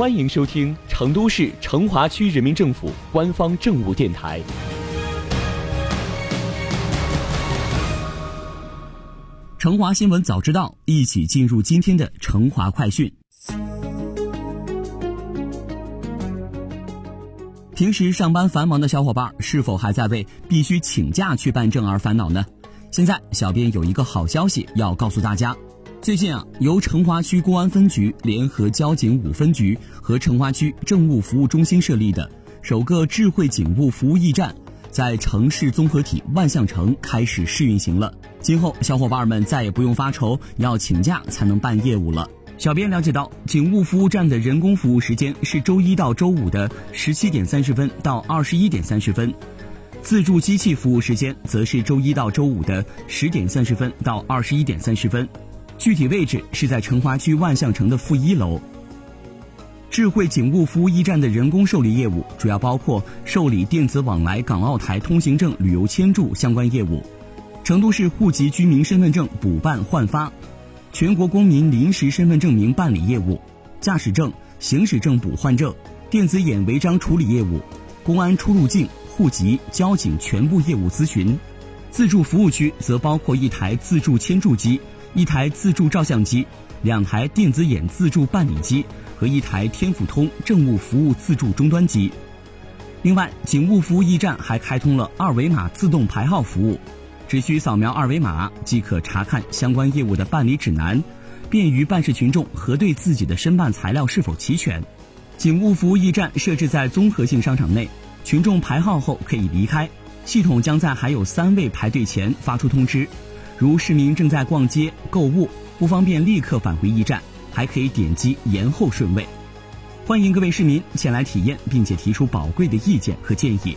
欢迎收听成都市成华区人民政府官方政务电台。成华新闻早知道，一起进入今天的成华快讯。平时上班繁忙的小伙伴，是否还在为必须请假去办证而烦恼呢？现在，小编有一个好消息要告诉大家。最近啊，由成华区公安分局联合交警五分局和成华区政务服务中心设立的首个智慧警务服务驿站，在城市综合体万象城开始试运行了。今后，小伙伴们再也不用发愁要请假才能办业务了。小编了解到，警务服务站的人工服务时间是周一到周五的十七点三十分到二十一点三十分，自助机器服务时间则是周一到周五的十点三十分到二十一点三十分。具体位置是在成华区万象城的负一楼。智慧警务服务驿站的人工受理业务主要包括受理电子往来港澳台通行证、旅游签注相关业务，成都市户籍居民身份证补办换发，全国公民临时身份证明办理业务，驾驶证、行驶证补换证、电子眼违章处理业务，公安出入境、户籍、交警全部业务咨询。自助服务区则包括一台自助签注机。一台自助照相机，两台电子眼自助办理机和一台天府通政务服务自助终端机。另外，警务服务驿站还开通了二维码自动排号服务，只需扫描二维码即可查看相关业务的办理指南，便于办事群众核对自己的申办材料是否齐全。警务服务驿站设置在综合性商场内，群众排号后可以离开，系统将在还有三位排队前发出通知。如市民正在逛街购物，不方便立刻返回驿站，还可以点击延后顺位。欢迎各位市民前来体验，并且提出宝贵的意见和建议。